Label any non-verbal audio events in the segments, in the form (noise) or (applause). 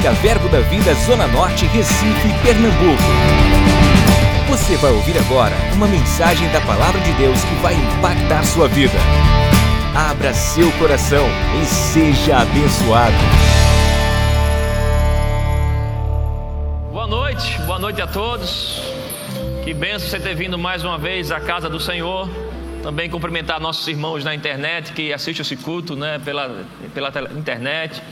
Evangélica Verbo da Vida Zona Norte, Recife, Pernambuco. Você vai ouvir agora uma mensagem da Palavra de Deus que vai impactar sua vida. Abra seu coração e seja abençoado. Boa noite, boa noite a todos. Que benção você ter vindo mais uma vez à casa do Senhor. Também cumprimentar nossos irmãos na internet que assistem esse culto né, pela, pela internet,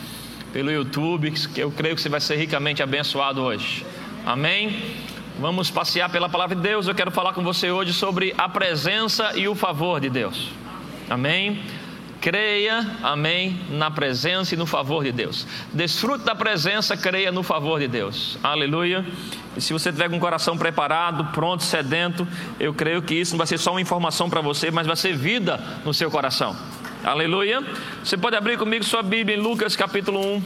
pelo YouTube, que eu creio que você vai ser ricamente abençoado hoje. Amém? Vamos passear pela palavra de Deus. Eu quero falar com você hoje sobre a presença e o favor de Deus. Amém? Creia, amém, na presença e no favor de Deus. Desfrute da presença, creia no favor de Deus. Aleluia. E se você tiver com o coração preparado, pronto, sedento, eu creio que isso não vai ser só uma informação para você, mas vai ser vida no seu coração. Aleluia. Você pode abrir comigo sua Bíblia em Lucas capítulo 1.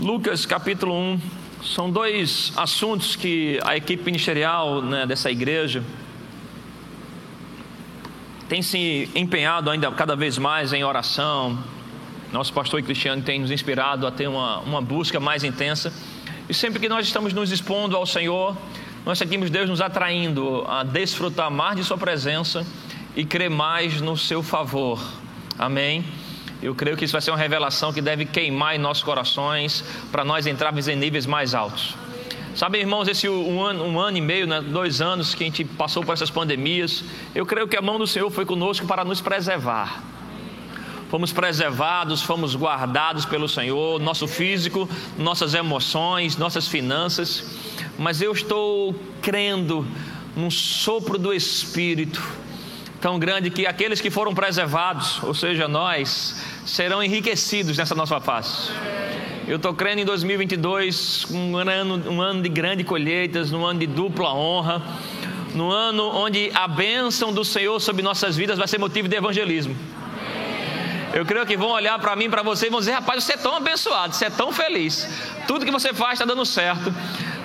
Lucas capítulo 1. São dois assuntos que a equipe ministerial né, dessa igreja tem se empenhado ainda cada vez mais em oração. Nosso pastor Cristiano tem nos inspirado a ter uma, uma busca mais intensa. E sempre que nós estamos nos expondo ao Senhor, nós sentimos Deus nos atraindo a desfrutar mais de Sua presença e crer mais no Seu favor. Amém? Eu creio que isso vai ser uma revelação que deve queimar em nossos corações para nós entrarmos em níveis mais altos. Sabe, irmãos, esse um ano, um ano e meio, né, dois anos que a gente passou por essas pandemias, eu creio que a mão do Senhor foi conosco para nos preservar. Fomos preservados, fomos guardados pelo Senhor, nosso físico, nossas emoções, nossas finanças. Mas eu estou crendo num sopro do Espírito tão grande que aqueles que foram preservados, ou seja, nós, serão enriquecidos nessa nossa face. Eu estou crendo em 2022, um ano, um ano de grande colheitas, um ano de dupla honra, no ano onde a bênção do Senhor sobre nossas vidas vai ser motivo de evangelismo. Eu creio que vão olhar para mim, para você e vão dizer: rapaz, você é tão abençoado, você é tão feliz, tudo que você faz está dando certo.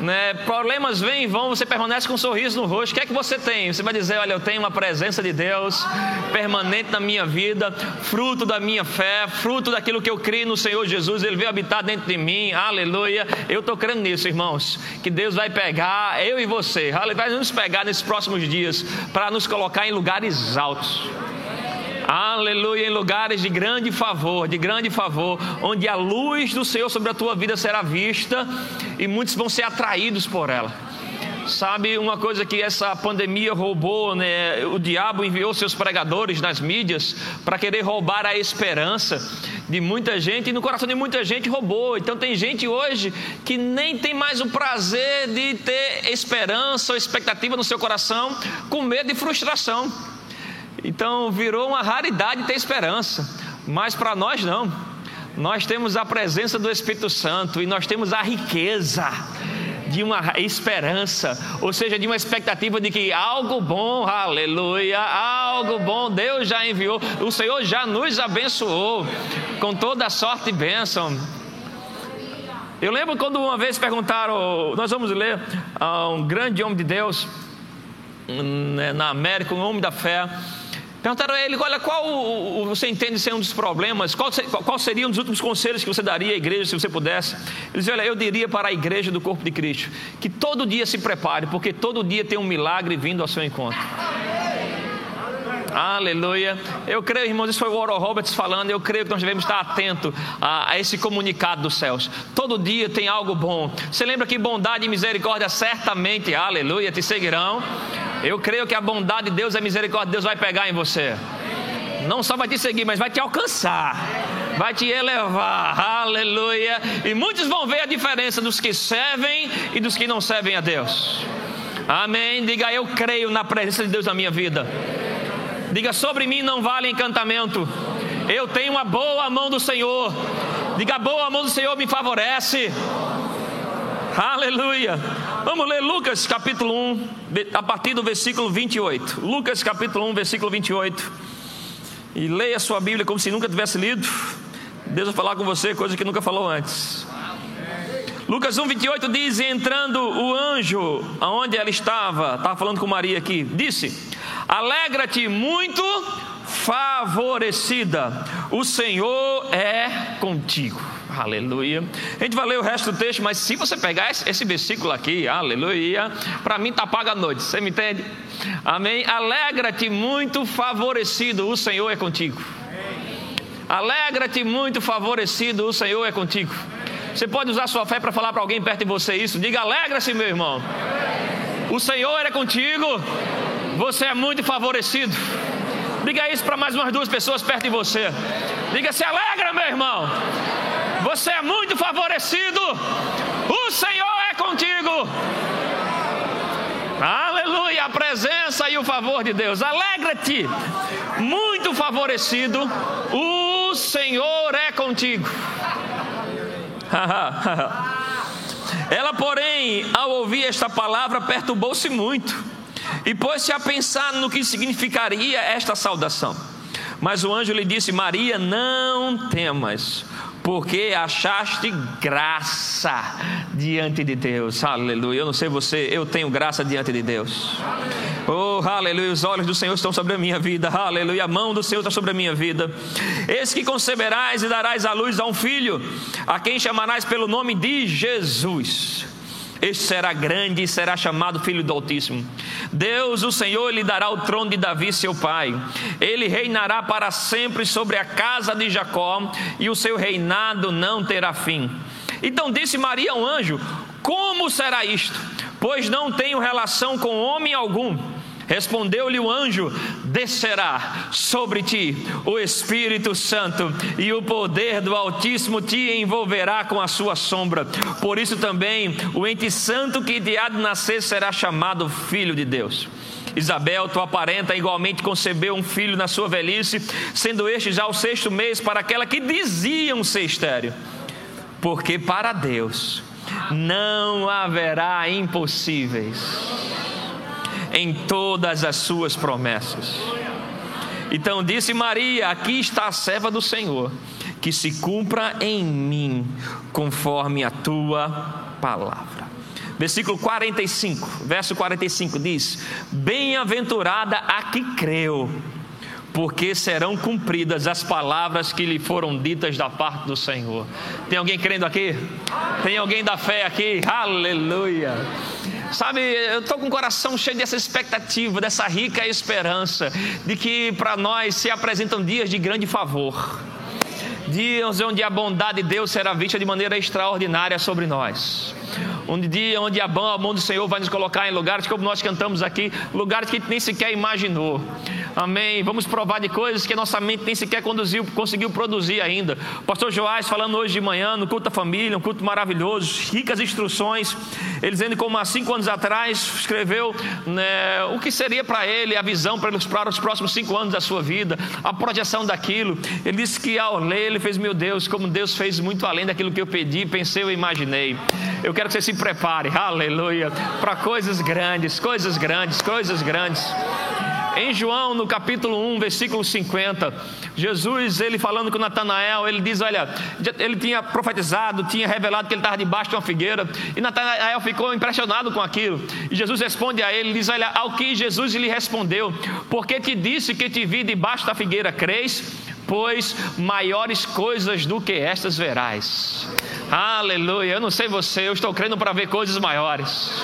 Né? Problemas vêm e vão, você permanece com um sorriso no rosto. O que é que você tem? Você vai dizer: Olha, eu tenho uma presença de Deus permanente na minha vida, fruto da minha fé, fruto daquilo que eu creio no Senhor Jesus. Ele veio habitar dentro de mim, aleluia. Eu estou crendo nisso, irmãos. Que Deus vai pegar eu e você, vai nos pegar nesses próximos dias para nos colocar em lugares altos. Aleluia, em lugares de grande favor, de grande favor, onde a luz do Senhor sobre a tua vida será vista e muitos vão ser atraídos por ela. Sabe uma coisa que essa pandemia roubou, né? O diabo enviou seus pregadores nas mídias para querer roubar a esperança de muita gente e no coração de muita gente roubou. Então tem gente hoje que nem tem mais o prazer de ter esperança ou expectativa no seu coração, com medo de frustração. Então virou uma raridade ter esperança, mas para nós não. Nós temos a presença do Espírito Santo e nós temos a riqueza de uma esperança, ou seja, de uma expectativa de que algo bom, aleluia, algo bom Deus já enviou, o Senhor já nos abençoou com toda sorte e bênção. Eu lembro quando uma vez perguntaram, nós vamos ler a um grande homem de Deus na América, um homem da fé. Perguntaram a ele: olha, qual você entende ser um dos problemas? Qual, qual seria um dos últimos conselhos que você daria à igreja se você pudesse? Ele disse: olha, eu diria para a igreja do corpo de Cristo que todo dia se prepare, porque todo dia tem um milagre vindo ao seu encontro. Aleluia. Eu creio, irmãos, isso foi o Oral Roberts falando. Eu creio que nós devemos estar atentos a, a, esse comunicado dos céus. Todo dia tem algo bom. Você lembra que bondade e misericórdia certamente, aleluia, te seguirão. Eu creio que a bondade de Deus e a misericórdia de Deus vai pegar em você. Não só vai te seguir, mas vai te alcançar, vai te elevar, aleluia. E muitos vão ver a diferença dos que servem e dos que não servem a Deus. Amém. Diga, eu creio na presença de Deus na minha vida. Diga, sobre mim não vale encantamento. Eu tenho uma boa mão do Senhor. Diga, boa mão do Senhor me favorece. Aleluia. Vamos ler Lucas capítulo 1, a partir do versículo 28. Lucas capítulo 1, versículo 28. E leia sua Bíblia como se nunca tivesse lido. Deus vai falar com você coisa que nunca falou antes. Lucas 1, 28 diz: Entrando o anjo aonde ela estava, estava falando com Maria aqui, disse: Alegra-te muito, favorecida, o Senhor é contigo. Aleluia. A gente vai ler o resto do texto, mas se você pegar esse, esse versículo aqui, aleluia, para mim tá paga a noite, você me entende? Amém. Alegra-te muito favorecido, o Senhor é contigo. Alegra-te muito favorecido, o Senhor é contigo. Você pode usar sua fé para falar para alguém perto de você isso. Diga: alegra-se, meu irmão. O Senhor é contigo. Você é muito favorecido. Diga isso para mais umas duas pessoas perto de você. Diga: se alegra, meu irmão. Você é muito favorecido. O Senhor é contigo. Aleluia, a presença e o favor de Deus. Alegra-te, muito favorecido. O Senhor é contigo. (laughs) Ela, porém, ao ouvir esta palavra, perturbou-se muito e pôs-se a pensar no que significaria esta saudação. Mas o anjo lhe disse: Maria, não temas, porque achaste graça diante de Deus. Aleluia. Eu não sei você, eu tenho graça diante de Deus. Oh, aleluia. Os olhos do Senhor estão sobre a minha vida. Aleluia. A mão do Senhor está sobre a minha vida. Eis que conceberás e darás à luz a um filho, a quem chamarás pelo nome de Jesus. Este será grande e será chamado Filho do Altíssimo. Deus, o Senhor, lhe dará o trono de Davi, seu pai. Ele reinará para sempre sobre a casa de Jacó, e o seu reinado não terá fim. Então disse Maria ao anjo: Como será isto? Pois não tenho relação com homem algum. Respondeu-lhe o anjo: Descerá sobre ti o Espírito Santo, e o poder do Altíssimo te envolverá com a sua sombra. Por isso também o ente santo que de há de nascer será chamado Filho de Deus. Isabel, tua parenta, igualmente concebeu um filho na sua velhice, sendo este já o sexto mês para aquela que diziam ser estéreo. Porque para Deus não haverá impossíveis em todas as suas promessas. Então disse Maria: Aqui está a serva do Senhor, que se cumpra em mim conforme a tua palavra. Versículo 45, verso 45 diz: Bem-aventurada a que creu, porque serão cumpridas as palavras que lhe foram ditas da parte do Senhor. Tem alguém crendo aqui? Tem alguém da fé aqui? Aleluia! Sabe, eu estou com o coração cheio dessa expectativa, dessa rica esperança, de que para nós se apresentam dias de grande favor, dias onde a bondade de Deus será vista de maneira extraordinária sobre nós. Um dia onde a mão do Senhor vai nos colocar em lugares como nós cantamos aqui, lugares que nem sequer imaginou. Amém. Vamos provar de coisas que a nossa mente nem sequer conduziu, conseguiu produzir ainda. Pastor Joás falando hoje de manhã no culto da família, um culto maravilhoso, ricas instruções. Ele dizendo como há cinco anos atrás escreveu né, o que seria para ele a visão para os próximos cinco anos da sua vida, a projeção daquilo. Ele disse que ao ler, ele fez, meu Deus, como Deus fez muito além daquilo que eu pedi, pensei ou imaginei. Eu quero que você se prepare, aleluia, para coisas grandes, coisas grandes, coisas grandes. Em João, no capítulo 1, versículo 50, Jesus, ele falando com Natanael, ele diz: Olha, ele tinha profetizado, tinha revelado que ele estava debaixo de uma figueira, e Natanael ficou impressionado com aquilo. E Jesus responde a ele: diz: Olha, ao que Jesus lhe respondeu, porque te disse que te vi debaixo da figueira, crês? Pois maiores coisas do que estas verás. Aleluia. Eu não sei você, eu estou crendo para ver coisas maiores.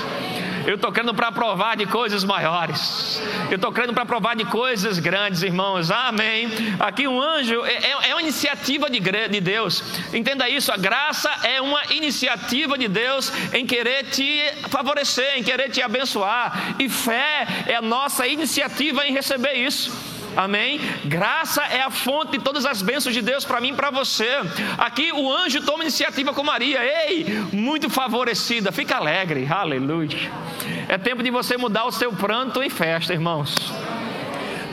Eu estou crendo para provar de coisas maiores. Eu estou crendo para provar de coisas grandes, irmãos. Amém. Aqui um anjo é, é, é uma iniciativa de, de Deus. Entenda isso. A graça é uma iniciativa de Deus em querer te favorecer, em querer te abençoar. E fé é a nossa iniciativa em receber isso. Amém? Graça é a fonte de todas as bênçãos de Deus para mim e para você. Aqui o anjo toma iniciativa com Maria. Ei, muito favorecida. Fica alegre. Aleluia. É tempo de você mudar o seu pranto em festa, irmãos.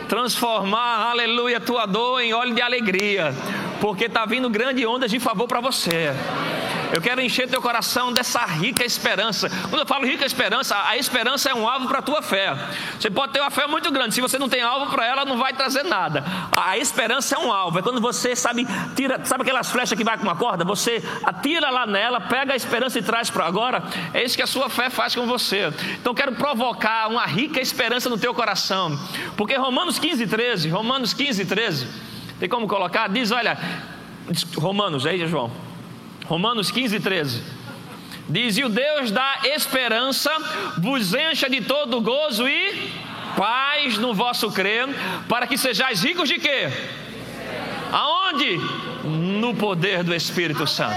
Transformar, aleluia, tua dor em óleo de alegria. Porque está vindo grandes ondas de favor para você. Eu quero encher teu coração dessa rica esperança. Quando eu falo rica esperança, a esperança é um alvo para a tua fé. Você pode ter uma fé muito grande, se você não tem alvo para ela, não vai trazer nada. A esperança é um alvo, é quando você sabe, tira, sabe aquelas flechas que vai com uma corda? Você atira lá nela, pega a esperança e traz para agora. É isso que a sua fé faz com você. Então quero provocar uma rica esperança no teu coração. Porque Romanos 15, 13, Romanos 15, 13, tem como colocar? Diz, olha, Romanos, aí João. Romanos 15, 13. Diz: E o Deus da esperança vos encha de todo gozo e paz no vosso crer, para que sejais ricos de quê? Aonde? No poder do Espírito Santo.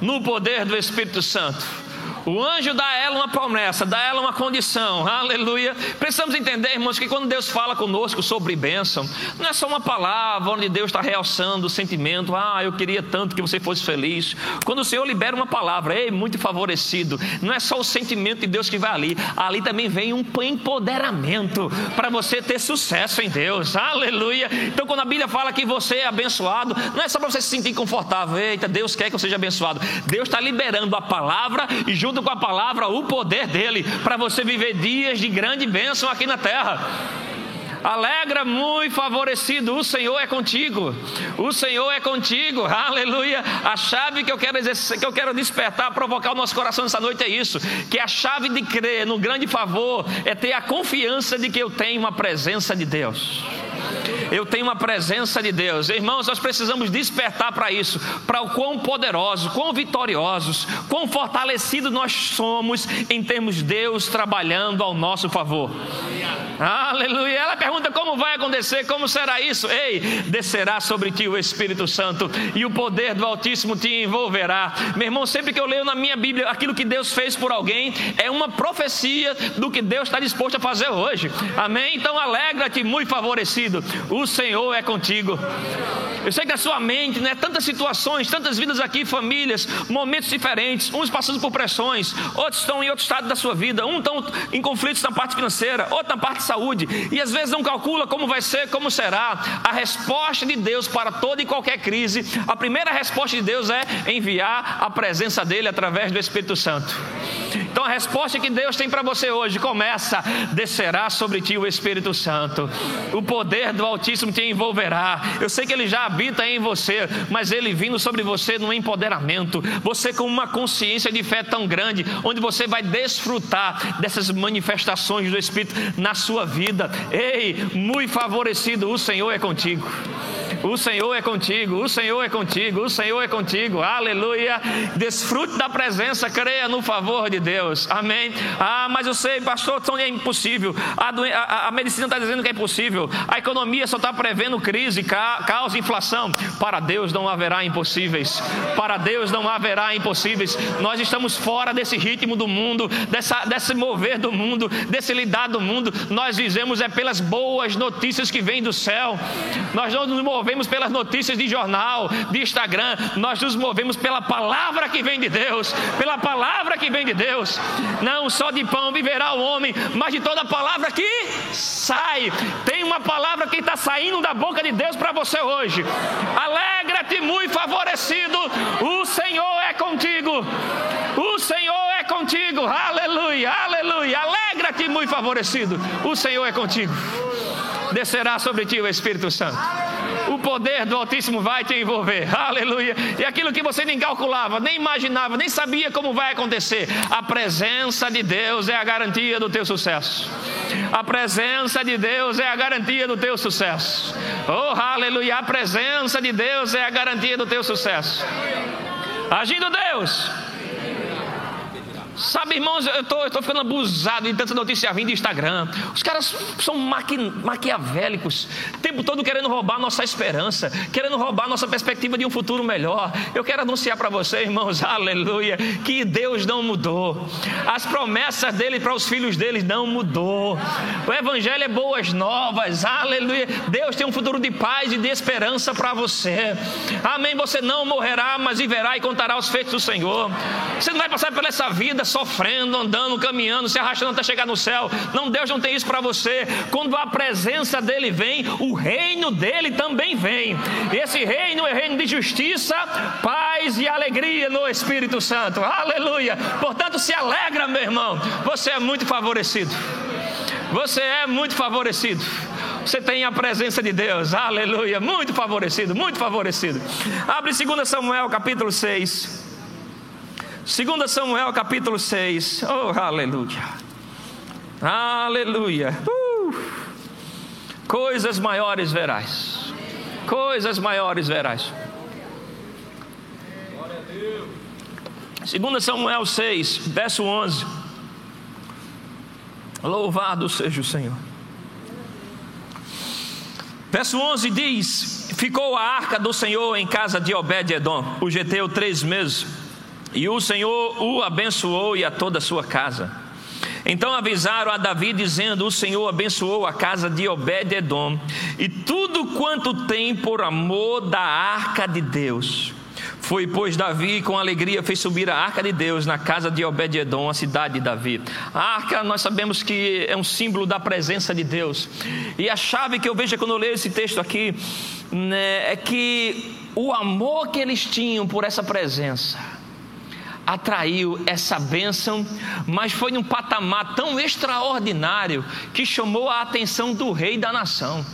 No poder do Espírito Santo. O anjo dá a ela uma promessa, dá a ela uma condição, aleluia. Precisamos entender, irmãos, que quando Deus fala conosco sobre bênção, não é só uma palavra onde Deus está realçando o sentimento, ah, eu queria tanto que você fosse feliz. Quando o Senhor libera uma palavra, ei, muito favorecido, não é só o sentimento de Deus que vai ali, ali também vem um empoderamento para você ter sucesso em Deus, aleluia. Então, quando a Bíblia fala que você é abençoado, não é só para você se sentir confortável, eita, Deus quer que eu seja abençoado. Deus está liberando a palavra e junto junto com a palavra o poder dele para você viver dias de grande bênção aqui na terra. Alegra, muito favorecido, o Senhor é contigo. O Senhor é contigo. (laughs) Aleluia. A chave que eu quero exercer, que eu quero despertar, provocar o nosso coração nessa noite é isso, que a chave de crer no grande favor é ter a confiança de que eu tenho uma presença de Deus eu tenho uma presença de Deus. Irmãos, nós precisamos despertar para isso, para o quão poderosos, quão vitoriosos, quão fortalecidos nós somos em termos de Deus trabalhando ao nosso favor. Aleluia. Ela pergunta como vai acontecer, como será isso? Ei, descerá sobre ti o Espírito Santo e o poder do Altíssimo te envolverá. Meu irmão, sempre que eu leio na minha Bíblia aquilo que Deus fez por alguém, é uma profecia do que Deus está disposto a fazer hoje. Amém? Então alegra-te, muito favorecido. O Senhor é contigo. Eu sei que a sua mente, né? Tantas situações, tantas vidas aqui, famílias, momentos diferentes, uns passando por pressões, outros estão em outro estado da sua vida, uns estão em conflitos na parte financeira, outros na parte de saúde, e às vezes não calcula como vai ser, como será. A resposta de Deus para toda e qualquer crise, a primeira resposta de Deus é enviar a presença dele através do Espírito Santo. Então a resposta que Deus tem para você hoje começa: descerá sobre ti o Espírito Santo, o poder do Altíssimo te envolverá. Eu sei que ele já habita em você, mas ele vindo sobre você no empoderamento, você com uma consciência de fé tão grande, onde você vai desfrutar dessas manifestações do Espírito na sua vida. Ei, muito favorecido, o Senhor é contigo. O Senhor é contigo, o Senhor é contigo, o Senhor é contigo. Aleluia. Desfrute da presença, creia no favor de Deus. Amém. Ah, mas eu sei, pastor, então é impossível. A, a, a medicina está dizendo que é impossível. A economia só está prevendo crise, ca, causa inflação. Para Deus não haverá impossíveis. Para Deus não haverá impossíveis. Nós estamos fora desse ritmo do mundo, dessa, desse mover do mundo, desse lidar do mundo. Nós vivemos é pelas boas notícias que vêm do céu. Nós não nos movemos movemos pelas notícias de jornal, de Instagram, nós nos movemos pela palavra que vem de Deus, pela palavra que vem de Deus. Não só de pão viverá o homem, mas de toda palavra que sai. Tem uma palavra que está saindo da boca de Deus para você hoje. Alegra-te, muito favorecido. O Senhor é contigo. O Senhor é contigo. Aleluia, aleluia. Alegra-te, muito favorecido. O Senhor é contigo. Descerá sobre ti o Espírito Santo o poder do Altíssimo vai te envolver. Aleluia. E aquilo que você nem calculava, nem imaginava, nem sabia como vai acontecer, a presença de Deus é a garantia do teu sucesso. A presença de Deus é a garantia do teu sucesso. Oh, aleluia. A presença de Deus é a garantia do teu sucesso. Agindo Deus Sabe, irmãos, eu estou ficando abusado de tanta notícia vindo do Instagram. Os caras são maqui, maquiavélicos, o tempo todo querendo roubar nossa esperança, querendo roubar nossa perspectiva de um futuro melhor. Eu quero anunciar para você, irmãos, (laughs) aleluia, que Deus não mudou. As promessas dele para os filhos dele não mudou. O Evangelho é boas novas, aleluia. Deus tem um futuro de paz e de esperança para você. Amém. Você não morrerá, mas viverá e contará os feitos do Senhor. Você não vai passar por essa vida sofrendo, andando, caminhando, se arrastando até chegar no céu. Não, Deus não tem isso para você. Quando a presença dele vem, o reino dele também vem. Esse reino é reino de justiça, paz e alegria no Espírito Santo. Aleluia. Portanto, se alegra, meu irmão. Você é muito favorecido. Você é muito favorecido. Você tem a presença de Deus, aleluia, muito favorecido, muito favorecido. Abre 2 Samuel capítulo 6. 2 Samuel capítulo 6. Oh, aleluia. Aleluia. Uh. Coisas maiores verás. Coisas maiores verás. 2 Samuel 6, verso 11. Louvado seja o Senhor. Verso 11 diz: Ficou a arca do Senhor em casa de Obed-Edom, o geteu, três meses, e o Senhor o abençoou e a toda a sua casa. Então avisaram a Davi, dizendo: O Senhor abençoou a casa de Obed-Edom, e tudo quanto tem por amor da arca de Deus. Foi, pois, Davi com alegria fez subir a arca de Deus na casa de Obed-Edom, a cidade de Davi. A arca, nós sabemos que é um símbolo da presença de Deus. E a chave que eu vejo quando eu leio esse texto aqui né, é que o amor que eles tinham por essa presença atraiu essa bênção, mas foi num patamar tão extraordinário que chamou a atenção do rei da nação.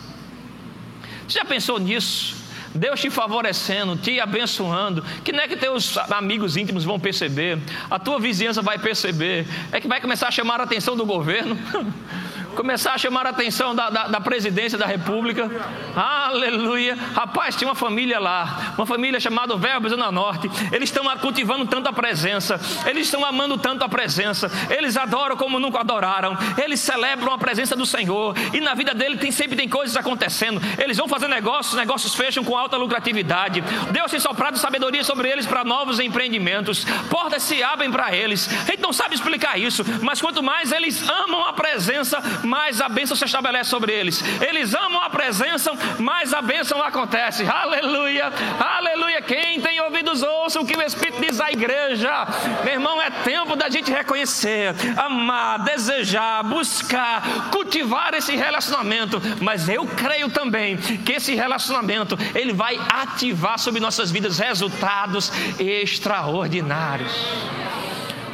Você já pensou nisso? Deus te favorecendo, te abençoando, que não é que teus amigos íntimos vão perceber, a tua vizinhança vai perceber, é que vai começar a chamar a atenção do governo. (laughs) começar a chamar a atenção da, da, da, presidência da república. Aleluia. Rapaz, tinha uma família lá, uma família chamada Verbo Zona Norte. Eles estão cultivando tanto a presença, eles estão amando tanto a presença, eles adoram como nunca adoraram, eles celebram a presença do Senhor. E na vida dele tem, sempre tem coisas acontecendo. Eles vão fazer negócios, negócios fecham com alta lucratividade. Deus tem soprado sabedoria sobre eles para novos empreendimentos. Portas se abrem para eles. A gente não sabe explicar isso, mas quanto mais eles amam a presença, mais a bênção se estabelece sobre eles. Eles amam a presença, mais a bênção acontece. Aleluia, aleluia. Quem tem ouvidos, ouça o que o Espírito diz à igreja. Meu irmão, é tempo da gente reconhecer, amar, desejar, buscar, cultivar esse relacionamento. Mas eu creio também que esse relacionamento ele vai ativar sobre nossas vidas resultados extraordinários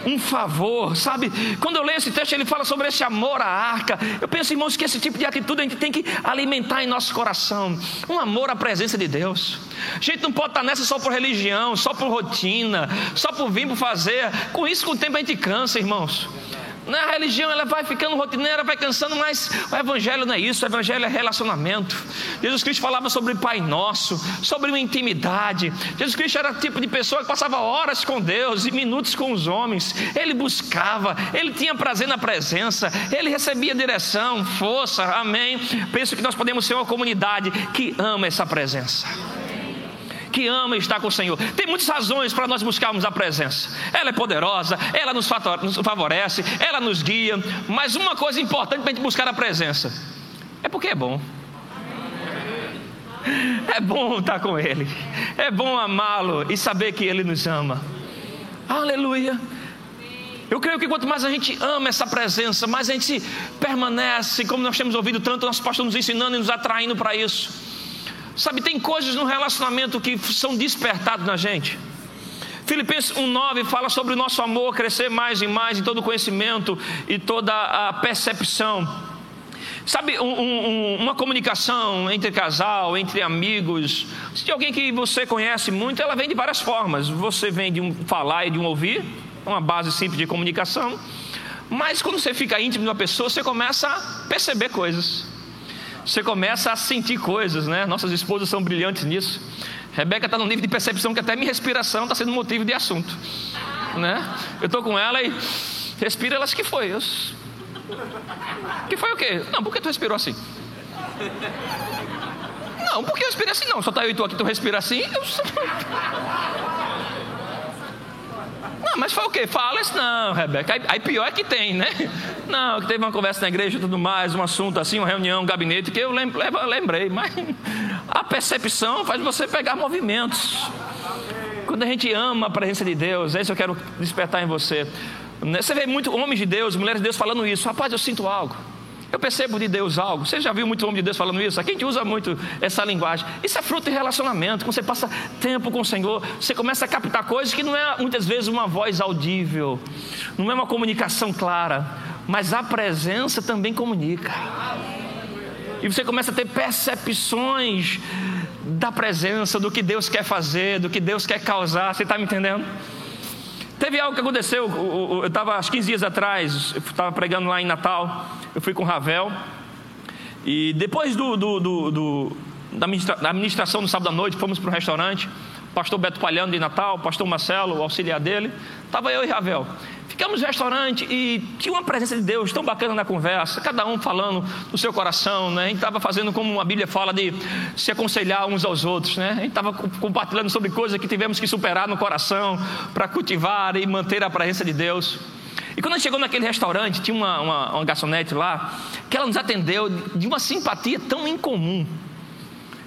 um favor, sabe? Quando eu leio esse texto, ele fala sobre esse amor à arca. Eu penso, irmãos, que esse tipo de atitude a gente tem que alimentar em nosso coração um amor à presença de Deus. A gente não pode estar nessa só por religião, só por rotina, só por vir por fazer. Com isso, com o tempo, a gente cansa, irmãos. Na religião ela vai ficando rotineira, vai cansando, mas o evangelho não é isso, o evangelho é relacionamento. Jesus Cristo falava sobre o Pai Nosso, sobre uma intimidade. Jesus Cristo era o tipo de pessoa que passava horas com Deus e minutos com os homens. Ele buscava, ele tinha prazer na presença, ele recebia direção, força, amém. Penso que nós podemos ser uma comunidade que ama essa presença que ama estar com o Senhor. Tem muitas razões para nós buscarmos a presença. Ela é poderosa, ela nos favorece, ela nos guia. Mas uma coisa importante para a gente buscar a presença é porque é bom. É bom estar com Ele, é bom amá-lo e saber que Ele nos ama. Aleluia. Eu creio que quanto mais a gente ama essa presença, mais a gente permanece, como nós temos ouvido tanto, nosso pastor nos ensinando e nos atraindo para isso. Sabe, tem coisas no relacionamento que são despertadas na gente. Filipenses 1,9 fala sobre o nosso amor crescer mais e mais em todo conhecimento e toda a percepção. Sabe, um, um, uma comunicação entre casal, entre amigos, se tem alguém que você conhece muito, ela vem de várias formas. Você vem de um falar e de um ouvir, uma base simples de comunicação. Mas quando você fica íntimo de uma pessoa, você começa a perceber coisas você começa a sentir coisas, né? Nossas esposas são brilhantes nisso. Rebeca está num nível de percepção que até minha respiração está sendo motivo de assunto, né? Eu estou com ela e respira, elas que foi? Eu... Que foi o quê? Não, por que tu respirou assim? Não, por que eu respirei assim? Não, só tá eu e tu aqui, tu respira assim. Eu... Não, mas foi o quê? Fala isso não, Rebeca. Aí, aí, pior é que tem, né? (laughs) Não, que teve uma conversa na igreja e tudo mais, um assunto assim, uma reunião, um gabinete, que eu lembrei, (laughs) mas a percepção faz você pegar movimentos. Quando a gente ama a presença de Deus, é isso que eu quero despertar em você. Você vê muito homens de Deus, mulheres de Deus falando isso. Rapaz, eu sinto algo. Eu percebo de Deus algo. Você já viu muito homem de Deus falando isso? Aqui a gente usa muito essa linguagem. Isso é fruto de relacionamento. Quando você passa tempo com o Senhor, você começa a captar coisas que não é muitas vezes uma voz audível, não é uma comunicação clara, mas a presença também comunica. E você começa a ter percepções da presença, do que Deus quer fazer, do que Deus quer causar. Você está me entendendo? Teve algo que aconteceu, eu estava, acho 15 dias atrás, eu estava pregando lá em Natal, eu fui com o Ravel, e depois do, do, do, do da administração no sábado à noite, fomos para um restaurante, pastor Beto Palhano de Natal, pastor Marcelo, o auxiliar dele, estava eu e Ravel. Ficamos no restaurante e tinha uma presença de Deus tão bacana na conversa, cada um falando do seu coração, né? A gente estava fazendo como a Bíblia fala de se aconselhar uns aos outros, né? A gente estava compartilhando sobre coisas que tivemos que superar no coração para cultivar e manter a presença de Deus. E quando a gente chegou naquele restaurante, tinha uma, uma, uma garçonete lá, que ela nos atendeu de uma simpatia tão incomum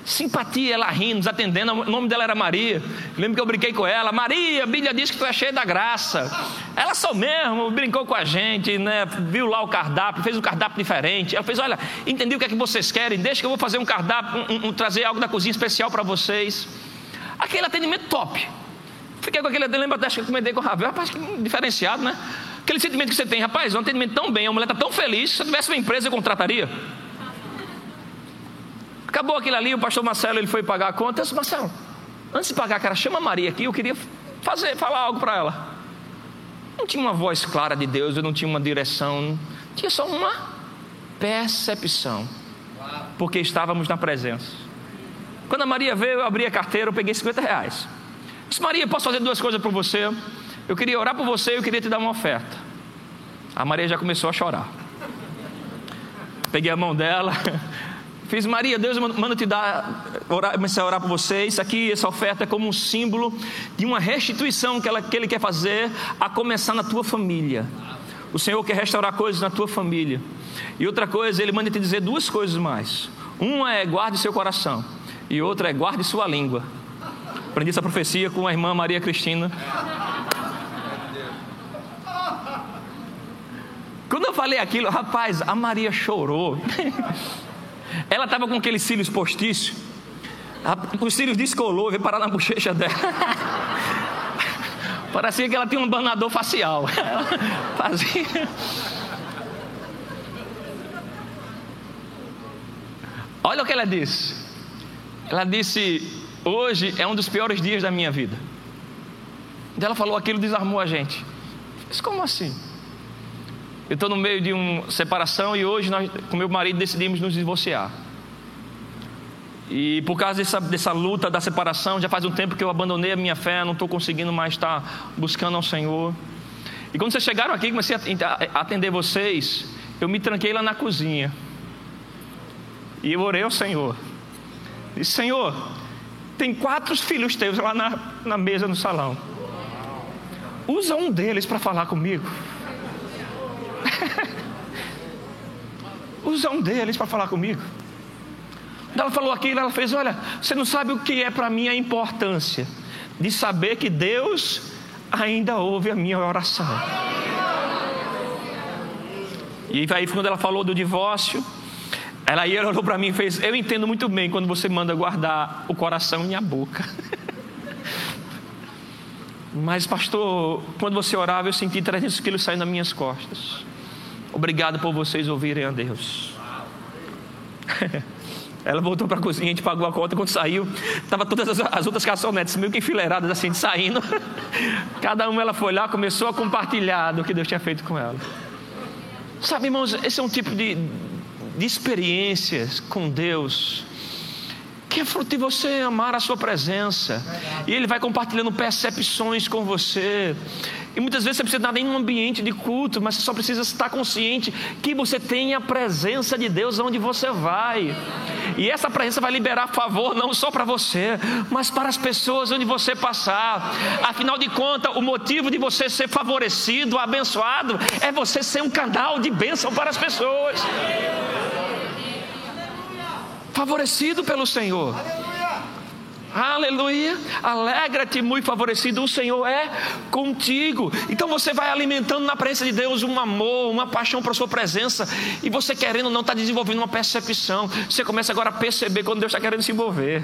simpatia, ela rindo, nos atendendo. O nome dela era Maria. Lembro que eu brinquei com ela. Maria, a Bíblia diz que tu é cheia da graça. Ela só mesmo brincou com a gente, né? Viu lá o cardápio, fez um cardápio diferente. Ela fez: Olha, entendi o que é que vocês querem. Deixa que eu vou fazer um cardápio, um, um, trazer algo da cozinha especial para vocês. Aquele atendimento top. Fiquei com aquele lembra acho que eu comentei com o Ravel, rapaz, diferenciado, né? Aquele sentimento que você tem, rapaz, um atendimento tão bem, a mulher está tão feliz, se eu tivesse uma empresa, eu contrataria. Acabou aquilo ali, o pastor Marcelo ele foi pagar a conta. Eu disse, Marcelo, antes de pagar, cara, chama a Maria aqui, eu queria fazer, falar algo para ela. Não tinha uma voz clara de Deus, eu não tinha uma direção, tinha só uma percepção, porque estávamos na presença. Quando a Maria veio, eu abri a carteira, eu peguei 50 reais. Disse, Maria, posso fazer duas coisas para você? Eu queria orar por você e eu queria te dar uma oferta. A Maria já começou a chorar. Peguei a mão dela, (laughs) Fiz, Maria, Deus manda te dar, orar, começar a orar por você. Isso aqui, essa oferta é como um símbolo de uma restituição que, ela, que Ele quer fazer, a começar na tua família. O Senhor quer restaurar coisas na tua família. E outra coisa, Ele manda te dizer duas coisas mais. Uma é guarde seu coração, e outra é guarde sua língua. Aprendi essa profecia com a irmã Maria Cristina. Quando eu falei aquilo, rapaz, a Maria chorou. (laughs) Ela estava com aqueles cílios postiços. Os cílios descolou veio parar na bochecha dela. (laughs) Parecia que ela tinha um banador facial. (laughs) fazia. Olha o que ela disse. Ela disse: Hoje é um dos piores dias da minha vida. Ela falou aquilo, desarmou a gente. Mas como assim? Eu estou no meio de uma separação e hoje nós, com meu marido, decidimos nos divorciar. E por causa dessa, dessa luta da separação, já faz um tempo que eu abandonei a minha fé, não estou conseguindo mais estar buscando ao Senhor. E quando vocês chegaram aqui, comecei a atender vocês, eu me tranquei lá na cozinha. E eu orei ao Senhor. Disse, Senhor, tem quatro filhos teus lá na, na mesa no salão. Usa um deles para falar comigo. Usa um deles para falar comigo. Ela falou aquilo, ela fez: Olha, você não sabe o que é para mim a importância de saber que Deus ainda ouve a minha oração. E aí, quando ela falou do divórcio, ela aí olhou para mim e fez: Eu entendo muito bem quando você manda guardar o coração em a boca. (laughs) Mas, pastor, quando você orava, eu senti 300 quilos saindo das minhas costas. Obrigado por vocês ouvirem a Deus. (laughs) Ela voltou para a cozinha, a gente pagou a conta. Quando saiu, estava todas as, as, outras caçonetes meio que enfileiradas assim, saindo. (laughs) Cada uma ela foi lá, começou a compartilhar do que Deus tinha feito com ela. Sabe, irmãos, esse é um tipo de, de experiências com Deus que é fruto de você amar a sua presença. E Ele vai compartilhando percepções com você. E muitas vezes você precisa estar em um ambiente de culto, mas você só precisa estar consciente que você tem a presença de Deus onde você vai. E essa presença vai liberar favor não só para você, mas para as pessoas onde você passar. Afinal de contas, o motivo de você ser favorecido, abençoado, é você ser um canal de bênção para as pessoas. Favorecido pelo Senhor. Aleluia. Alegra-te, muito favorecido. O Senhor é contigo. Então você vai alimentando na presença de Deus um amor, uma paixão para a sua presença. E você querendo não está desenvolvendo uma percepção. Você começa agora a perceber quando Deus está querendo se envolver.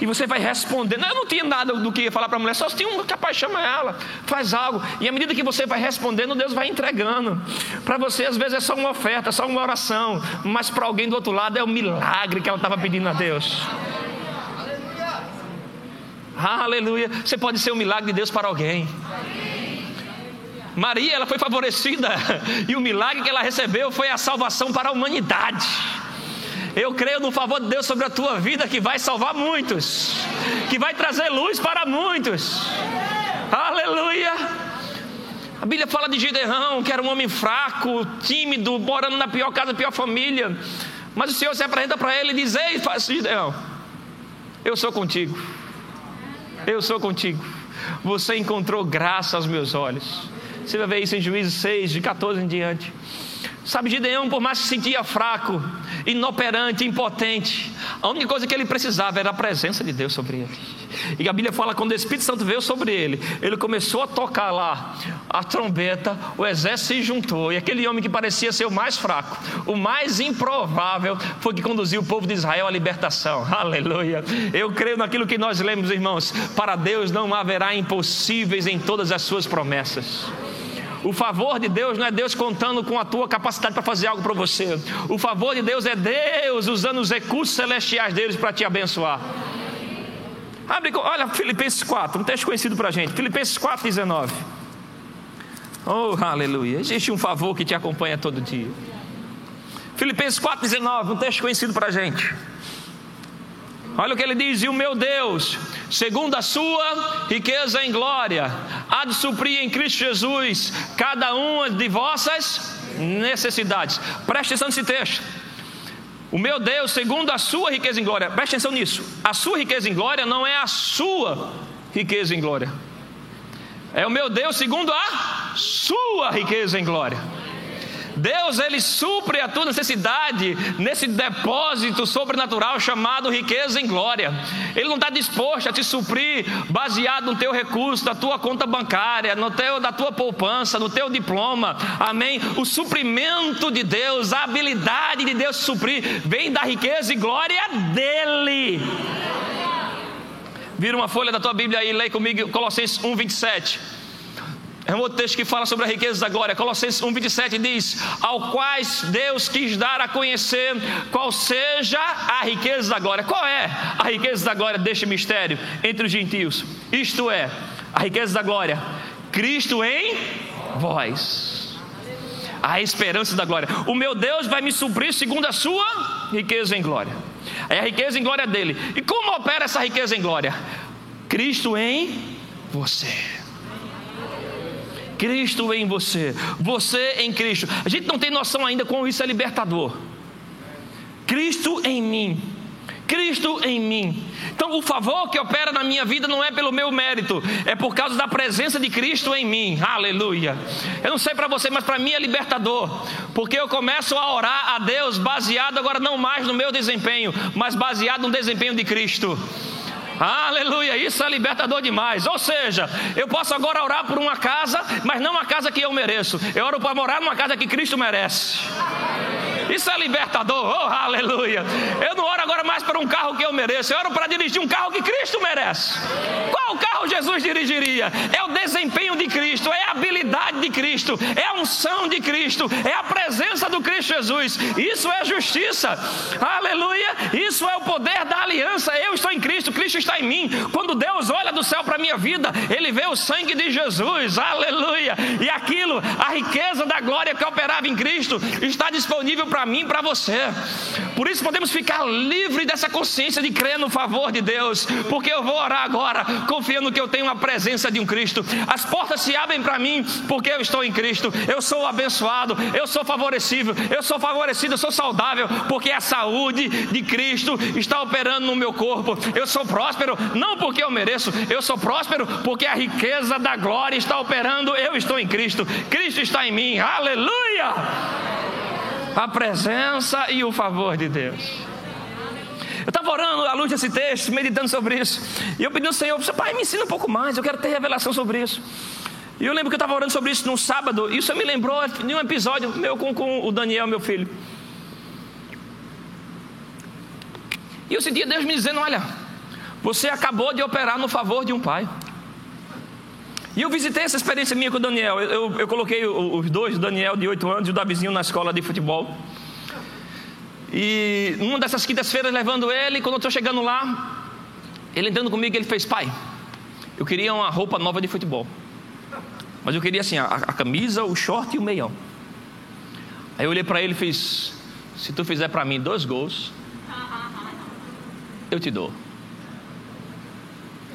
E você vai respondendo. Eu não tinha nada do que falar para a mulher, só tinha um capaz chama ela, faz algo. E à medida que você vai respondendo, Deus vai entregando. Para você, às vezes, é só uma oferta, só uma oração. Mas para alguém do outro lado é o milagre que ela estava pedindo a Deus. Aleluia. Você pode ser um milagre de Deus para alguém. Maria, ela foi favorecida e o milagre que ela recebeu foi a salvação para a humanidade. Eu creio no favor de Deus sobre a tua vida que vai salvar muitos, que vai trazer luz para muitos. Aleluia. A Bíblia fala de Gideão, que era um homem fraco, tímido, morando na pior casa, pior família. Mas o Senhor se apresenta para ele e diz: Ei, Gideão, eu sou contigo. Eu sou contigo. Você encontrou graça aos meus olhos. Você vai ver isso em Juízes 6, de 14 em diante. Sabe, Gideão, por mais que se sentia fraco, inoperante, impotente, a única coisa que ele precisava era a presença de Deus sobre ele. E a Bíblia fala quando o Espírito Santo veio sobre ele, ele começou a tocar lá a trombeta, o exército se juntou, e aquele homem que parecia ser o mais fraco, o mais improvável, foi que conduziu o povo de Israel à libertação. Aleluia. Eu creio naquilo que nós lemos, irmãos. Para Deus não haverá impossíveis em todas as suas promessas. O favor de Deus não é Deus contando com a tua capacidade para fazer algo para você. O favor de Deus é Deus usando os recursos celestiais deles para te abençoar. Abre, olha Filipenses 4, um texto conhecido para a gente. Filipenses 4, 19. Oh, aleluia. Existe um favor que te acompanha todo dia. Filipenses 4, 19, um texto conhecido para a gente. Olha o que ele diz: E o meu Deus, segundo a sua riqueza em glória, há de suprir em Cristo Jesus cada uma de vossas necessidades. Preste atenção nesse texto. O meu Deus, segundo a sua riqueza em glória, preste atenção nisso. A sua riqueza em glória não é a sua riqueza em glória. É o meu Deus segundo a sua riqueza em glória. Deus ele supre a tua necessidade nesse depósito sobrenatural chamado riqueza em glória. Ele não está disposto a te suprir baseado no teu recurso, da tua conta bancária, no teu, da tua poupança, no teu diploma. Amém? O suprimento de Deus, a habilidade de Deus suprir, vem da riqueza e glória dele. Vira uma folha da tua Bíblia aí, leia comigo Colossenses 1, 27. É um outro texto que fala sobre a riqueza da glória. Colossenses 1,27 diz: Ao quais Deus quis dar a conhecer qual seja a riqueza da glória. Qual é a riqueza da glória deste mistério entre os gentios? Isto é, a riqueza da glória, Cristo em vós. A esperança da glória. O meu Deus vai me suprir segundo a sua riqueza em glória. É a riqueza em glória dele. E como opera essa riqueza em glória? Cristo em você. Cristo em você, você em Cristo. A gente não tem noção ainda como isso é libertador. Cristo em mim. Cristo em mim. Então, o favor que opera na minha vida não é pelo meu mérito, é por causa da presença de Cristo em mim. Aleluia. Eu não sei para você, mas para mim é libertador, porque eu começo a orar a Deus baseado agora não mais no meu desempenho, mas baseado no desempenho de Cristo. Aleluia, isso é libertador demais. Ou seja, eu posso agora orar por uma casa, mas não uma casa que eu mereço. Eu oro para morar numa casa que Cristo merece. Isso é libertador, oh aleluia. Eu não oro agora mais para um carro que eu mereço, eu oro para dirigir um carro que Cristo merece. Qual Jesus dirigiria? É o desempenho de Cristo, é a habilidade de Cristo, é a unção de Cristo, é a presença do Cristo Jesus. Isso é justiça, aleluia. Isso é o poder da aliança. Eu estou em Cristo, Cristo está em mim. Quando Deus olha do céu para a minha vida, Ele vê o sangue de Jesus, aleluia. E aquilo, a riqueza da glória que operava em Cristo, está disponível para para mim e para você. Por isso podemos ficar livre dessa consciência de crer no favor de Deus, porque eu vou orar agora, confiando que eu tenho a presença de um Cristo. As portas se abrem para mim, porque eu estou em Cristo. Eu sou abençoado, eu sou favorecido, eu sou favorecido, eu sou saudável, porque a saúde de Cristo está operando no meu corpo. Eu sou próspero, não porque eu mereço, eu sou próspero porque a riqueza da glória está operando. Eu estou em Cristo, Cristo está em mim. Aleluia! a presença e o favor de Deus. Eu estava orando à luz desse texto, meditando sobre isso. E eu pedi ao Senhor, pai, me ensina um pouco mais, eu quero ter revelação sobre isso. E eu lembro que eu estava orando sobre isso num sábado, e isso me lembrou de um episódio meu com, com o Daniel, meu filho. E eu sentia Deus me dizendo: Olha, você acabou de operar no favor de um pai. E eu visitei essa experiência minha com o Daniel. Eu, eu, eu coloquei os dois, o Daniel de 8 anos e o Davizinho, na escola de futebol. E numa dessas quintas-feiras, levando ele, quando eu estou chegando lá, ele entrando comigo, ele fez: Pai, eu queria uma roupa nova de futebol. Mas eu queria assim, a, a camisa, o short e o meião. Aí eu olhei para ele e fiz: Se tu fizer para mim dois gols, eu te dou.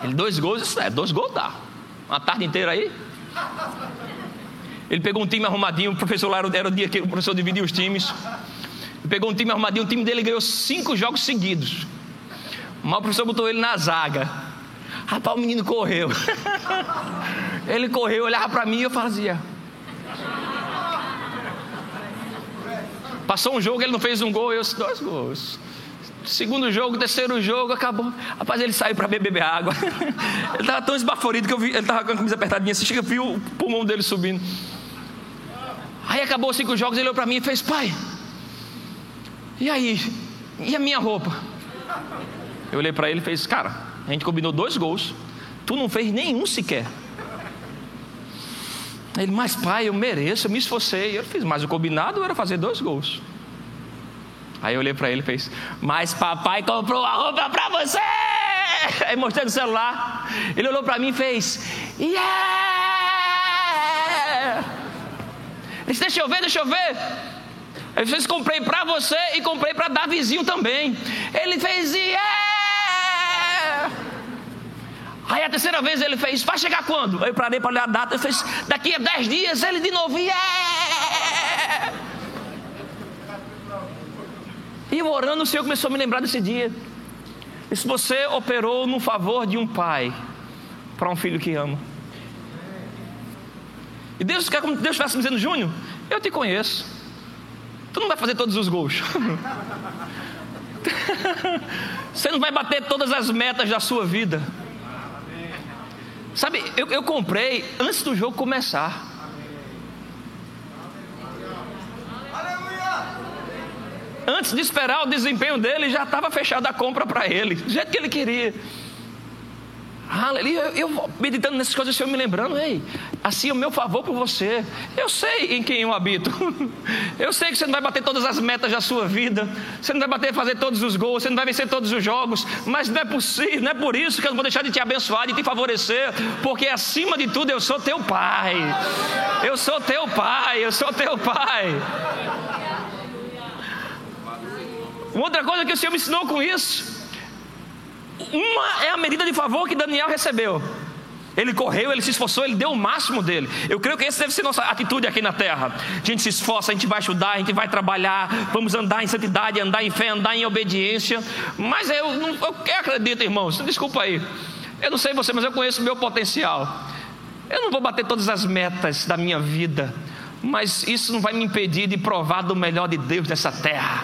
Ele, dois gols, é, dois gols dá. Uma tarde inteira aí. Ele pegou um time arrumadinho, o professor lá era o dia que o professor dividia os times. Pegou um time arrumadinho, o time dele ganhou cinco jogos seguidos. Mas o professor botou ele na zaga. Rapaz, o menino correu. (laughs) ele correu, olhava para mim e eu fazia. Passou um jogo, ele não fez um gol, eu dois gols. Segundo jogo, terceiro jogo, acabou. Rapaz, ele saiu para beber água. (laughs) ele estava tão esbaforido que eu vi, ele estava com a camisa apertadinha assim, chega, eu vi o pulmão dele subindo. Aí acabou os cinco jogos, ele olhou para mim e fez, pai, e aí? E a minha roupa? Eu olhei para ele e fez, cara, a gente combinou dois gols, tu não fez nenhum sequer. Ele, mas pai, eu mereço, eu me esforcei. Eu fiz, mas o combinado era fazer dois gols. Aí eu olhei para ele e fez: Mas papai comprou a roupa para você! Aí mostrei no celular. Ele olhou para mim e fez: Yeah! Ele disse: Deixa eu ver, deixa eu ver. Ele fez: Comprei para você e comprei para dar vizinho também. Ele fez: Yeah! Aí a terceira vez ele fez: Vai chegar quando? Aí eu parei para olhar a data. Ele fez: Daqui a dez dias. Ele de novo: Yeah! E eu orando, o Senhor começou a me lembrar desse dia. E se você operou no favor de um pai para um filho que ama. E Deus Deus estivesse me dizendo, Júnior, eu te conheço. Tu não vai fazer todos os gols. (laughs) Você não vai bater todas as metas da sua vida. Sabe, eu, eu comprei antes do jogo começar. Antes de esperar o desempenho dele, já estava fechada a compra para ele, do jeito que ele queria. Aleluia. Eu, eu meditando nessas coisas, Senhor me lembrando, ei, assim é o meu favor por você. Eu sei em quem eu habito. (laughs) Eu sei que você não vai bater todas as metas da sua vida. Você não vai bater fazer todos os gols, você não vai vencer todos os jogos. Mas não é possível, não é por isso que eu não vou deixar de te abençoar, de te favorecer. Porque acima de tudo eu sou teu pai. Eu sou teu pai, eu sou teu pai. Uma outra coisa que o Senhor me ensinou com isso. Uma é a medida de favor que Daniel recebeu. Ele correu, ele se esforçou, ele deu o máximo dele. Eu creio que essa deve ser nossa atitude aqui na terra. A gente se esforça, a gente vai estudar, a gente vai trabalhar, vamos andar em santidade, andar em fé, andar em obediência. Mas eu, não, eu acredito, irmãos, desculpa aí. Eu não sei você, mas eu conheço o meu potencial. Eu não vou bater todas as metas da minha vida, mas isso não vai me impedir de provar do melhor de Deus nessa terra.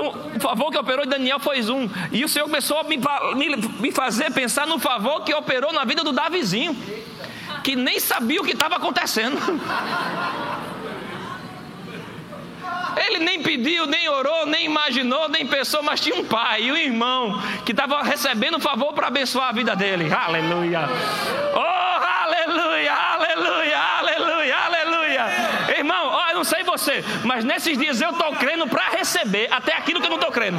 Então, o favor que operou em Daniel foi um. E o Senhor começou a me, me, me fazer pensar no favor que operou na vida do Davizinho, que nem sabia o que estava acontecendo. Ele nem pediu, nem orou, nem imaginou, nem pensou, mas tinha um pai e um irmão que estava recebendo favor para abençoar a vida dele. Aleluia! Oh, aleluia, aleluia, aleluia! Irmão, ó, eu não sei você, mas nesses dias eu estou crendo para receber até aquilo que eu não estou crendo.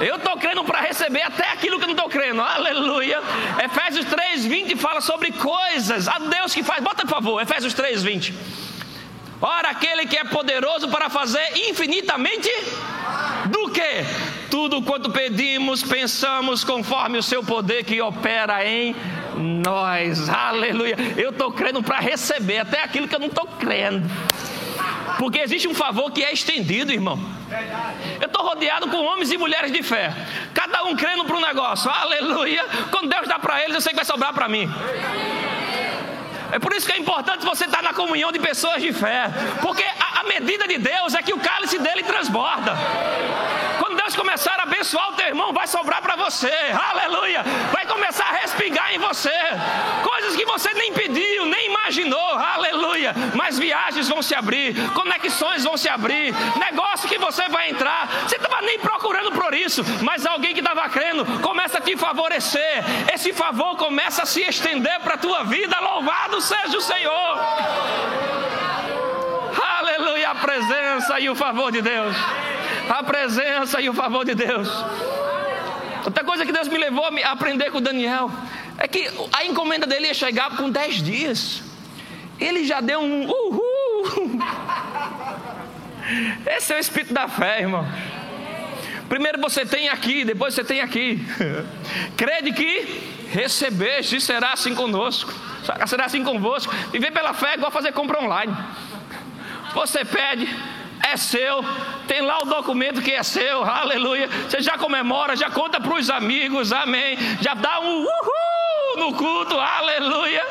Eu estou crendo para receber até aquilo que eu não estou crendo. Aleluia. Efésios 3, 20 fala sobre coisas. A Deus que faz. Bota por favor, Efésios 3, 20. Ora, aquele que é poderoso para fazer infinitamente do que? Tudo quanto pedimos, pensamos conforme o seu poder que opera em nós. Aleluia. Eu estou crendo para receber até aquilo que eu não estou crendo. Porque existe um favor que é estendido, irmão. Eu estou rodeado com homens e mulheres de fé. Cada um crendo para um negócio. Aleluia. Quando Deus dá para eles, eu sei que vai sobrar para mim. É por isso que é importante você estar na comunhão de pessoas de fé. Porque a, a medida de Deus é que o cálice dele transborda. Quando Deus começar a abençoar o teu irmão, vai sobrar para você. Aleluia. Vai começar a respingar em você. Coisas que você nem pediu, nem imaginou. Aleluia. Mas viagens vão se abrir, conexões vão se abrir, negócio que você vai entrar. Você estava nem procurando por isso, mas alguém que estava crendo começa a te favorecer. Esse favor começa a se estender para a tua vida. Louvado seja o Senhor. Aleluia, a presença e o favor de Deus. A presença e o favor de Deus. Outra coisa que Deus me levou a aprender com Daniel é que a encomenda dele ia chegar com dez dias. Ele já deu um uhul. Esse é o espírito da fé, irmão. Primeiro você tem aqui, depois você tem aqui. (laughs) Crede que recebeste será assim conosco. Será assim convosco. Viver pela fé é igual fazer compra online. Você pede, é seu, tem lá o documento que é seu, aleluia. Você já comemora, já conta para os amigos, amém. Já dá um uhul no culto, aleluia.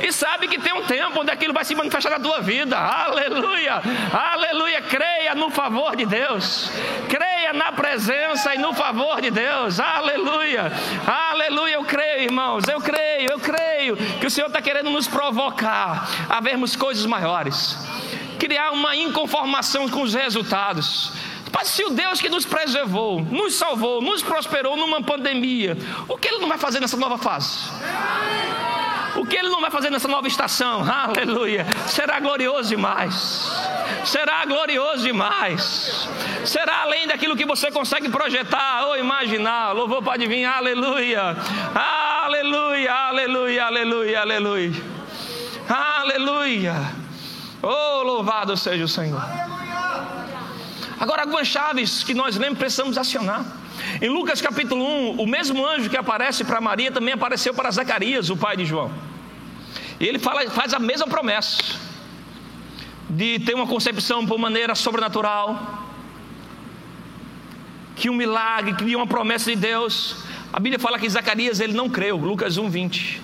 E sabe que tem um tempo onde aquilo vai se manifestar na tua vida, aleluia, aleluia. Creia no favor de Deus, creia na presença e no favor de Deus, aleluia, aleluia. Eu creio, irmãos, eu creio, eu creio que o Senhor está querendo nos provocar a vermos coisas maiores criar uma inconformação com os resultados. Mas se o Deus que nos preservou, nos salvou, nos prosperou numa pandemia, o que Ele não vai fazer nessa nova fase? O que Ele não vai fazer nessa nova estação? (laughs) Aleluia! Será glorioso demais. Será glorioso demais. Será além daquilo que você consegue projetar ou imaginar. Louvor pode vir. Aleluia! Aleluia! Aleluia! Aleluia! Aleluia! Aleluia! Oh, louvado seja o Senhor. Agora, algumas chaves que nós lemos precisamos acionar. Em Lucas capítulo 1, o mesmo anjo que aparece para Maria também apareceu para Zacarias, o pai de João. E ele fala, faz a mesma promessa de ter uma concepção por maneira sobrenatural, que um milagre, que uma promessa de Deus. A Bíblia fala que Zacarias ele não creu, Lucas 1, 20.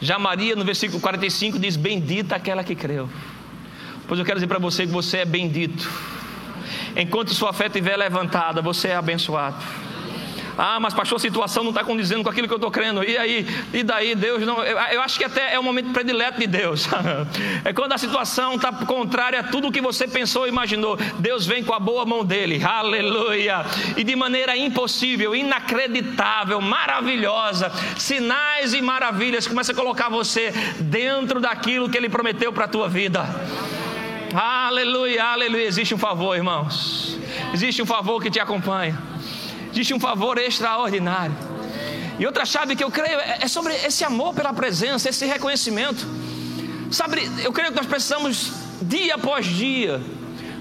Já Maria, no versículo 45, diz: Bendita aquela que creu. Pois eu quero dizer para você que você é bendito. Enquanto sua fé estiver levantada, você é abençoado. Ah, mas pastor, a situação não está condizendo com aquilo que eu estou crendo. E aí? E daí? Deus não. Eu, eu, acho que até é o momento predileto de Deus. (laughs) é quando a situação está contrária a tudo o que você pensou e imaginou. Deus vem com a boa mão dele. Aleluia. E de maneira impossível, inacreditável, maravilhosa, sinais e maravilhas começa a colocar você dentro daquilo que ele prometeu para a tua vida. Aleluia, aleluia. Existe um favor, irmãos. Existe um favor que te acompanha existe um favor extraordinário. E outra chave que eu creio é, é sobre esse amor pela presença, esse reconhecimento. Sabe, eu creio que nós precisamos, dia após dia,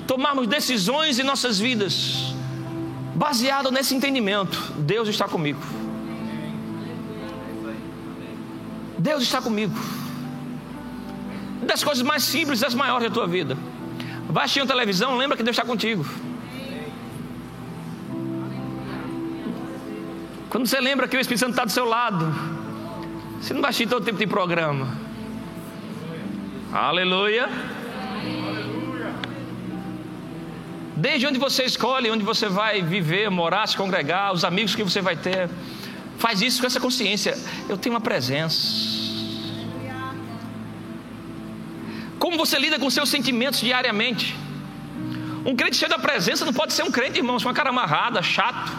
tomarmos decisões em nossas vidas, baseado nesse entendimento: Deus está comigo. Deus está comigo. Das coisas mais simples, das maiores da tua vida. Vai assistir televisão, lembra que Deus está contigo. Quando você lembra que o Espírito Santo está do seu lado, você não assistir todo tipo de programa. Aleluia. Desde onde você escolhe, onde você vai viver, morar, se congregar, os amigos que você vai ter. Faz isso com essa consciência. Eu tenho uma presença. Você lida com seus sentimentos diariamente? Um crente cheio da presença não pode ser um crente, irmãos, com uma cara amarrada, chato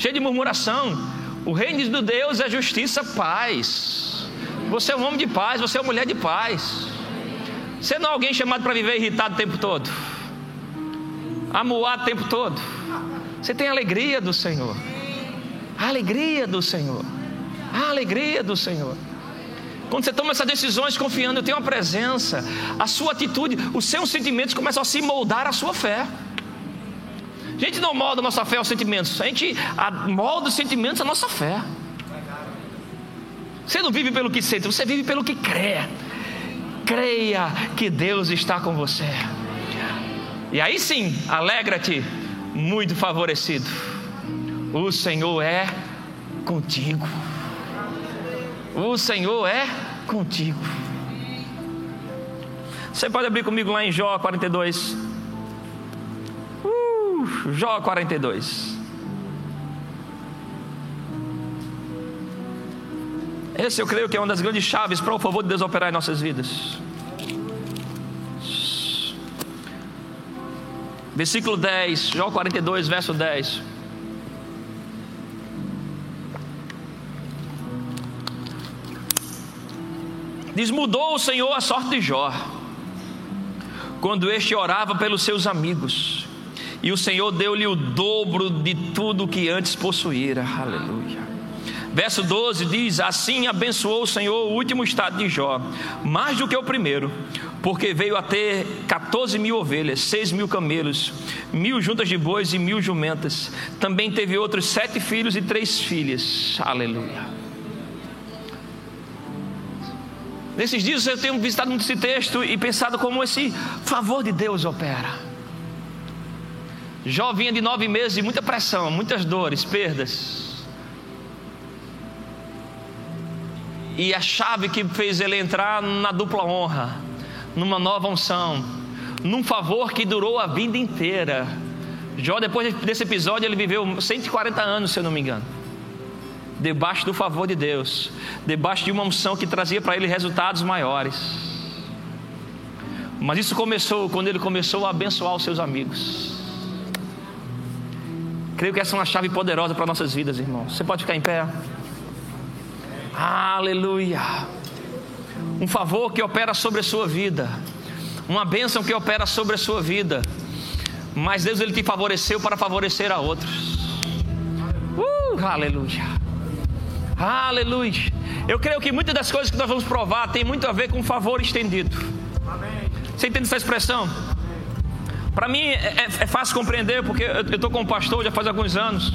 cheio de murmuração. O reino de Deus é justiça, paz. Você é um homem de paz, você é uma mulher de paz. Você não é alguém chamado para viver irritado o tempo todo, amuado o tempo todo. Você tem a alegria do Senhor. A alegria do Senhor. A alegria do Senhor. Quando você toma essas decisões confiando, tenho uma presença, a sua atitude, os seus sentimentos começam a se moldar à sua fé. A gente não molda a nossa fé aos sentimentos, a gente molda os sentimentos à nossa fé. Você não vive pelo que sente, você vive pelo que crê. Creia que Deus está com você. E aí sim, alegra-te, muito favorecido. O Senhor é contigo. O Senhor é contigo. Você pode abrir comigo lá em Jó 42. Jó 42. Esse eu creio que é uma das grandes chaves para o favor de Deus operar em nossas vidas. Versículo 10, Jó 42, verso 10. Diz: Mudou o Senhor a sorte de Jó, quando este orava pelos seus amigos e o Senhor deu-lhe o dobro de tudo que antes possuíra. Aleluia. Verso 12 diz: Assim abençoou o Senhor o último estado de Jó, mais do que o primeiro, porque veio a ter 14 mil ovelhas, 6 mil camelos, mil juntas de bois e mil jumentas. Também teve outros sete filhos e três filhas. Aleluia. Nesses dias eu tenho visitado muito esse texto e pensado como esse favor de Deus opera. Jó vinha de nove meses muita pressão, muitas dores, perdas. E a chave que fez ele entrar na dupla honra, numa nova unção, num favor que durou a vida inteira. Jó, depois desse episódio, ele viveu 140 anos, se eu não me engano. Debaixo do favor de Deus, debaixo de uma unção que trazia para ele resultados maiores. Mas isso começou quando ele começou a abençoar os seus amigos. Creio que essa é uma chave poderosa para nossas vidas, irmãos. Você pode ficar em pé? Aleluia. Um favor que opera sobre a sua vida. Uma bênção que opera sobre a sua vida. Mas Deus ele te favoreceu para favorecer a outros. Uh, aleluia. Aleluia. Eu creio que muitas das coisas que nós vamos provar tem muito a ver com favor estendido. Você entende essa expressão? Para mim é, é, é, fácil compreender, porque eu estou com um pastor já faz alguns anos.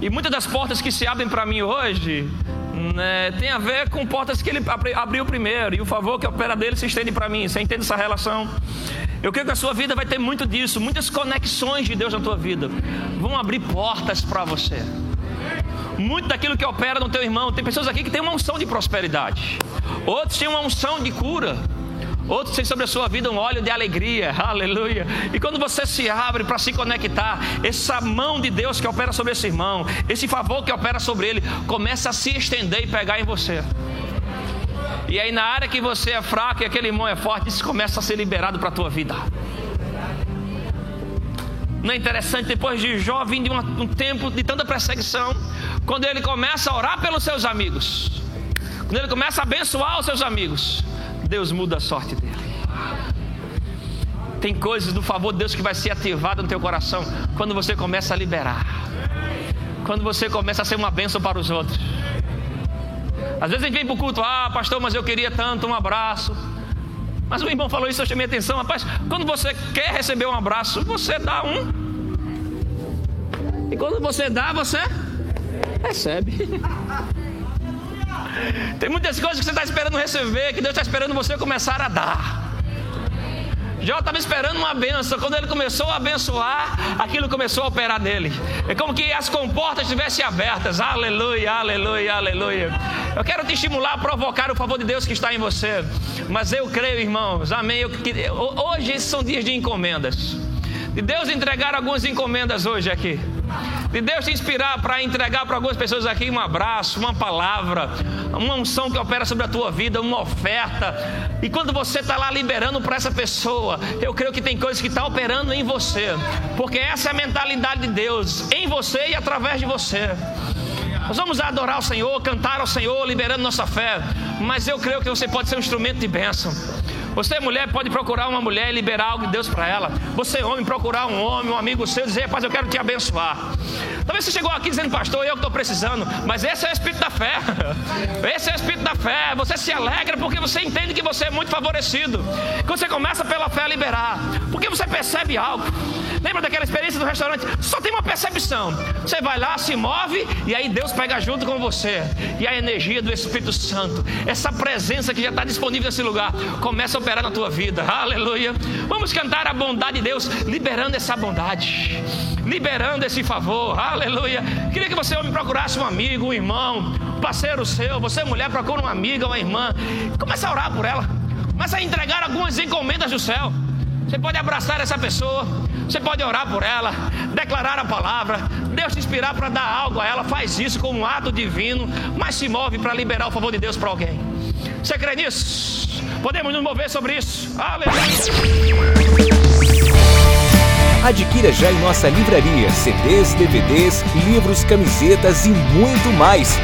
E muitas das portas que se abrem para mim hoje né, tem a ver com portas que ele abriu primeiro e o favor que opera dele se estende para mim. Você entende essa relação? Eu creio que a sua vida vai ter muito disso, muitas conexões de Deus na tua vida vão abrir portas para você. Muito daquilo que opera no teu irmão, tem pessoas aqui que têm uma unção de prosperidade, outros têm uma unção de cura. Outros têm sobre a sua vida um óleo de alegria, (laughs) aleluia. E quando você se abre para se conectar, essa mão de Deus que opera sobre esse irmão, esse favor que opera sobre ele, começa a se estender e pegar em você. E aí, na área que você é fraco e aquele irmão é forte, isso começa a ser liberado para a tua vida. Não é interessante, depois de Jó vir de um tempo de tanta perseguição, quando ele começa a orar pelos seus amigos, quando ele começa a abençoar os seus amigos, Deus muda a sorte dele. Tem coisas do favor de Deus que vai ser ativado no teu coração quando você começa a liberar. Quando você começa a ser uma bênção para os outros. Às vezes a gente vem para o culto, ah, pastor, mas eu queria tanto um abraço. Mas o irmão falou isso, eu chamei atenção, rapaz. Quando você quer receber um abraço, você dá um. E quando você dá, você recebe. Tem muitas coisas que você está esperando receber, que Deus está esperando você começar a dar. Jó estava esperando uma benção. Quando ele começou a abençoar, aquilo começou a operar nele. É como que as comportas estivessem abertas. Aleluia, aleluia, aleluia. Eu quero te estimular a provocar o favor de Deus que está em você. Mas eu creio, irmãos, amém. Eu, que, hoje são dias de encomendas. De Deus entregar algumas encomendas hoje aqui de Deus te inspirar para entregar para algumas pessoas aqui um abraço, uma palavra, uma unção que opera sobre a tua vida, uma oferta. E quando você está lá liberando para essa pessoa, eu creio que tem coisas que estão tá operando em você, porque essa é a mentalidade de Deus em você e através de você. Nós vamos adorar o Senhor, cantar ao Senhor, liberando nossa fé. Mas eu creio que você pode ser um instrumento de bênção. Você, mulher, pode procurar uma mulher e liberar algo de Deus para ela. Você, homem, procurar um homem, um amigo seu, dizer, rapaz, eu quero te abençoar. Talvez você chegou aqui dizendo, pastor, eu que estou precisando, mas esse é o espírito da fé. (laughs) Esse é o espírito da fé. Você se alegra porque você entende que você é muito favorecido. Quando você começa pela fé a liberar, porque você percebe algo. Lembra daquela experiência do restaurante? Só tem uma percepção. Você vai lá, se move e aí Deus pega junto com você. E a energia do Espírito Santo, essa presença que já está disponível nesse lugar, começa a operar na tua vida. Aleluia. Vamos cantar a bondade de Deus, liberando essa bondade, liberando esse favor. Aleluia. Queria que você homem procurasse um amigo, um irmão, um parceiro seu. Você mulher procura uma amiga, uma irmã. Começa a orar por ela. Começa a entregar algumas encomendas do céu. Você pode abraçar essa pessoa. Você pode orar por ela, declarar a palavra, Deus te inspirar para dar algo a ela, faz isso como um ato divino, mas se move para liberar o favor de Deus para alguém. Você crê nisso? Podemos nos mover sobre isso. Aleluia. Adquira já em nossa livraria CDs, DVDs, livros, camisetas e muito mais.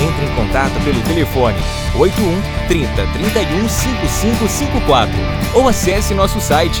Entre em contato pelo telefone 81 30 31 5554 ou acesse nosso site